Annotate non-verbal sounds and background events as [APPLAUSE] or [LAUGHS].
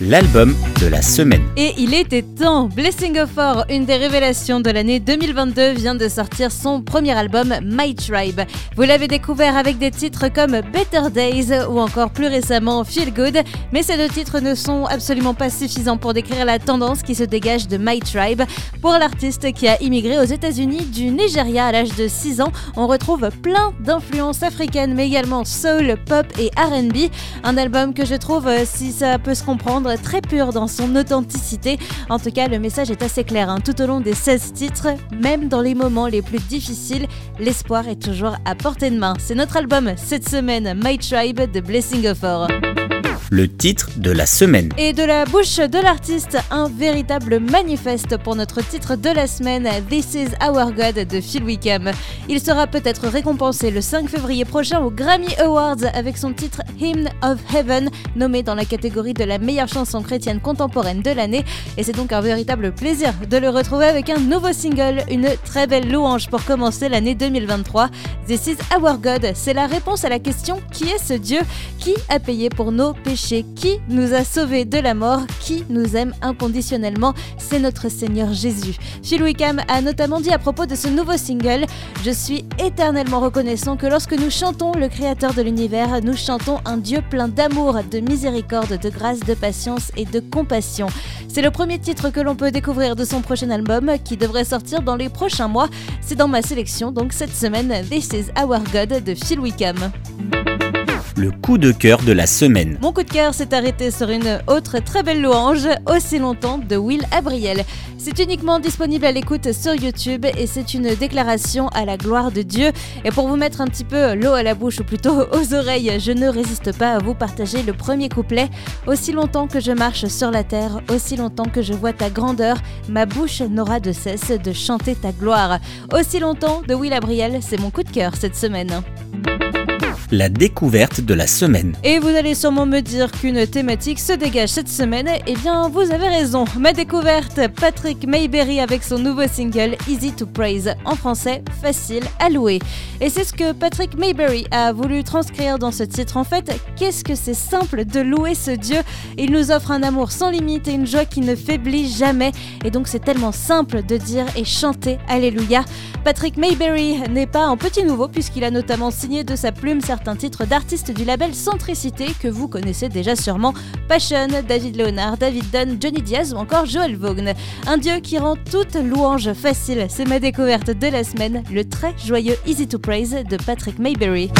l'album de la semaine. Et il était temps Blessing of Four, une des révélations de l'année 2022, vient de sortir son premier album My Tribe. Vous l'avez découvert avec des titres comme Better Days ou encore plus récemment Feel Good, mais ces deux titres ne sont absolument pas suffisants pour décrire la tendance qui se dégage de My Tribe. Pour l'artiste qui a immigré aux États-Unis du Nigeria à l'âge de 6 ans, on retrouve plein d'influences africaines, mais également soul, pop et RB. Un album que je trouve, si ça peut se comprendre, très pur dans son authenticité. En tout cas, le message est assez clair hein. tout au long des 16 titres, même dans les moments les plus difficiles, l'espoir est toujours à portée de main. C'est notre album cette semaine, My Tribe de Blessing of All le titre de la semaine. Et de la bouche de l'artiste, un véritable manifeste pour notre titre de la semaine, This is Our God de Phil Wickham. Il sera peut-être récompensé le 5 février prochain aux Grammy Awards avec son titre Hymn of Heaven, nommé dans la catégorie de la meilleure chanson chrétienne contemporaine de l'année. Et c'est donc un véritable plaisir de le retrouver avec un nouveau single, une très belle louange pour commencer l'année 2023. This is Our God, c'est la réponse à la question qui est ce Dieu qui a payé pour nos péchés? Qui nous a sauvés de la mort, qui nous aime inconditionnellement, c'est notre Seigneur Jésus. Phil Wickham a notamment dit à propos de ce nouveau single Je suis éternellement reconnaissant que lorsque nous chantons le Créateur de l'univers, nous chantons un Dieu plein d'amour, de miséricorde, de grâce, de patience et de compassion. C'est le premier titre que l'on peut découvrir de son prochain album qui devrait sortir dans les prochains mois. C'est dans ma sélection donc cette semaine This is Our God de Phil Wickham le coup de cœur de la semaine. Mon coup de cœur s'est arrêté sur une autre très belle louange, Aussi longtemps de Will Abriel. C'est uniquement disponible à l'écoute sur YouTube et c'est une déclaration à la gloire de Dieu. Et pour vous mettre un petit peu l'eau à la bouche ou plutôt [LAUGHS] aux oreilles, je ne résiste pas à vous partager le premier couplet. Aussi longtemps que je marche sur la terre, aussi longtemps que je vois ta grandeur, ma bouche n'aura de cesse de chanter ta gloire. Aussi longtemps de Will Abriel, c'est mon coup de cœur cette semaine la découverte de la semaine. Et vous allez sûrement me dire qu'une thématique se dégage cette semaine. Eh bien, vous avez raison. Ma découverte, Patrick Mayberry avec son nouveau single Easy to Praise, en français, facile à louer. Et c'est ce que Patrick Mayberry a voulu transcrire dans ce titre. En fait, qu'est-ce que c'est simple de louer ce Dieu? Il nous offre un amour sans limite et une joie qui ne faiblit jamais. Et donc, c'est tellement simple de dire et chanter Alléluia. Patrick Mayberry n'est pas un petit nouveau puisqu'il a notamment signé de sa plume certains un titre d'artiste du label Centricité que vous connaissez déjà sûrement Passion, David Leonard, David Dunn, Johnny Diaz ou encore Joel Vaughan. Un dieu qui rend toute louange facile, c'est ma découverte de la semaine, le très joyeux Easy to Praise de Patrick Mayberry.